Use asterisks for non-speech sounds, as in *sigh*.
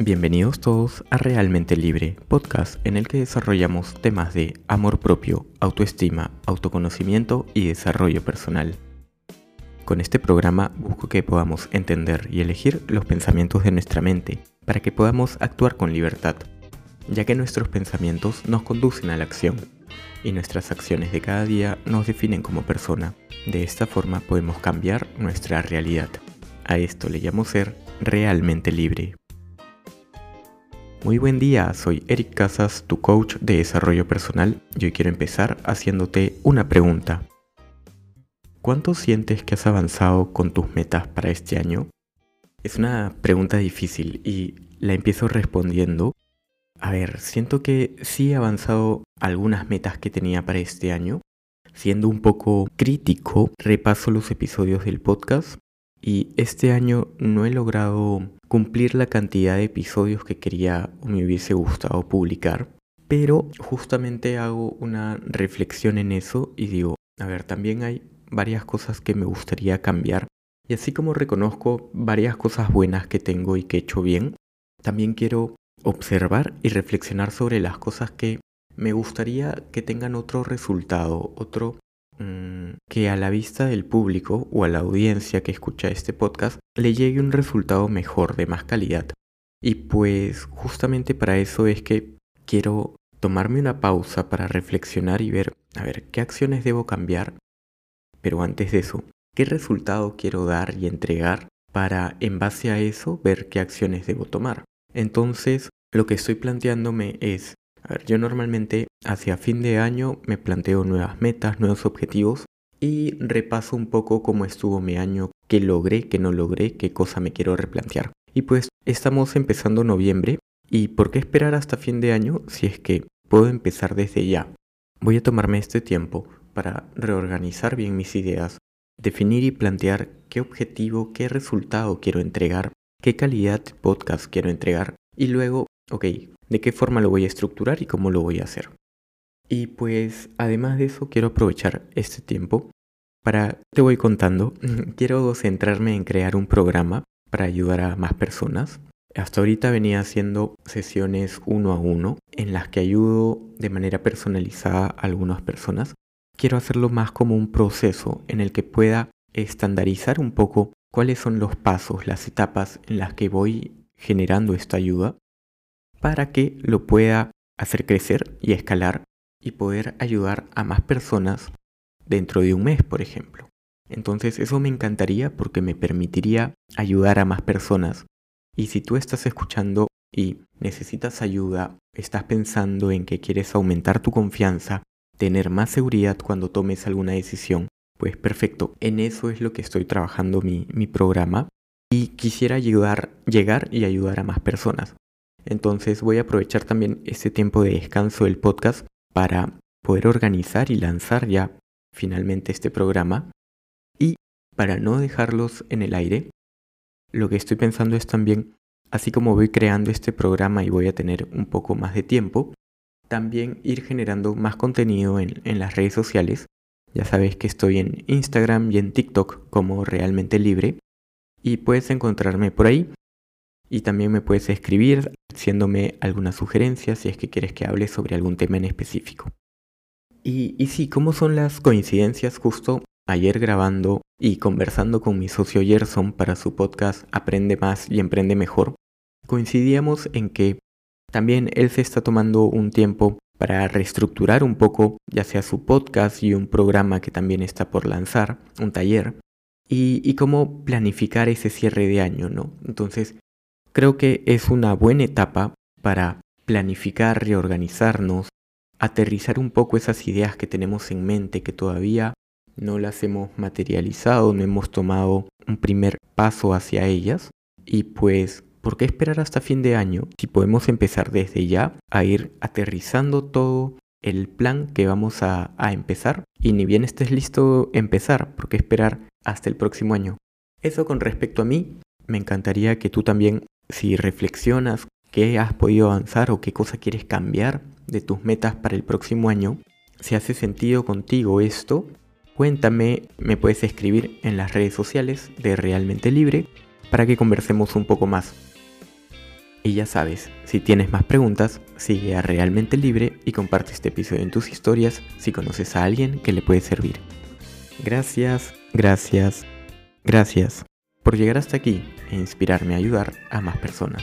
Bienvenidos todos a Realmente Libre, podcast en el que desarrollamos temas de amor propio, autoestima, autoconocimiento y desarrollo personal. Con este programa busco que podamos entender y elegir los pensamientos de nuestra mente para que podamos actuar con libertad, ya que nuestros pensamientos nos conducen a la acción y nuestras acciones de cada día nos definen como persona. De esta forma podemos cambiar nuestra realidad. A esto le llamo ser realmente libre. Muy buen día, soy Eric Casas, tu coach de desarrollo personal y hoy quiero empezar haciéndote una pregunta. ¿Cuánto sientes que has avanzado con tus metas para este año? Es una pregunta difícil y la empiezo respondiendo. A ver, siento que sí he avanzado algunas metas que tenía para este año. Siendo un poco crítico, repaso los episodios del podcast y este año no he logrado cumplir la cantidad de episodios que quería o me hubiese gustado publicar. Pero justamente hago una reflexión en eso y digo, a ver, también hay varias cosas que me gustaría cambiar. Y así como reconozco varias cosas buenas que tengo y que he hecho bien, también quiero observar y reflexionar sobre las cosas que me gustaría que tengan otro resultado, otro Mm, que a la vista del público o a la audiencia que escucha este podcast le llegue un resultado mejor, de más calidad. Y pues justamente para eso es que quiero tomarme una pausa para reflexionar y ver, a ver, qué acciones debo cambiar. Pero antes de eso, ¿qué resultado quiero dar y entregar para, en base a eso, ver qué acciones debo tomar? Entonces, lo que estoy planteándome es, a ver, yo normalmente hacia fin de año me planteo nuevas metas, nuevos objetivos y repaso un poco cómo estuvo mi año, qué logré, qué no logré, qué cosa me quiero replantear. Y pues estamos empezando noviembre y ¿por qué esperar hasta fin de año si es que puedo empezar desde ya? Voy a tomarme este tiempo para reorganizar bien mis ideas, definir y plantear qué objetivo, qué resultado quiero entregar, qué calidad de podcast quiero entregar y luego, ok, de qué forma lo voy a estructurar y cómo lo voy a hacer. Y pues además de eso quiero aprovechar este tiempo para, te voy contando, *laughs* quiero centrarme en crear un programa para ayudar a más personas. Hasta ahorita venía haciendo sesiones uno a uno en las que ayudo de manera personalizada a algunas personas. Quiero hacerlo más como un proceso en el que pueda estandarizar un poco cuáles son los pasos, las etapas en las que voy generando esta ayuda para que lo pueda hacer crecer y escalar y poder ayudar a más personas dentro de un mes, por ejemplo. Entonces eso me encantaría porque me permitiría ayudar a más personas. Y si tú estás escuchando y necesitas ayuda, estás pensando en que quieres aumentar tu confianza, tener más seguridad cuando tomes alguna decisión, pues perfecto, en eso es lo que estoy trabajando mi, mi programa y quisiera ayudar, llegar y ayudar a más personas. Entonces voy a aprovechar también este tiempo de descanso del podcast para poder organizar y lanzar ya finalmente este programa. Y para no dejarlos en el aire, lo que estoy pensando es también, así como voy creando este programa y voy a tener un poco más de tiempo, también ir generando más contenido en, las redes sociales. Ya sabes que estoy en Instagram y en TikTok como realmente libre y puedes encontrarme por ahí y también me puedes escribir haciéndome alguna sugerencia si es que quieres que hable sobre algún tema en específico. Y, y sí, ¿cómo son las coincidencias? Justo ayer grabando y conversando con mi socio Gerson para su podcast Aprende más y emprende mejor, coincidíamos en que también él se está tomando un tiempo para reestructurar un poco ya sea su podcast y un programa que también está por lanzar, un taller, y, y cómo planificar ese cierre de año, ¿no? Entonces, Creo que es una buena etapa para planificar, reorganizarnos, aterrizar un poco esas ideas que tenemos en mente que todavía no las hemos materializado, no hemos tomado un primer paso hacia ellas. Y pues, ¿por qué esperar hasta fin de año si podemos empezar desde ya a ir aterrizando todo el plan que vamos a, empezar? Y ni bien estés listo empezar, ¿por qué esperar hasta el próximo año? Eso con respecto a mí, me encantaría que tú también si reflexionas qué has podido avanzar o qué cosa quieres cambiar de tus metas para el próximo año, si hace sentido contigo esto, cuéntame, me puedes escribir en las redes sociales de Realmente Libre para que conversemos un poco más. Y ya sabes, si tienes más preguntas, sigue a Realmente Libre y comparte este episodio en tus historias si conoces a alguien que le puede servir. Gracias, gracias, gracias por llegar hasta aquí e inspirarme a ayudar a más personas.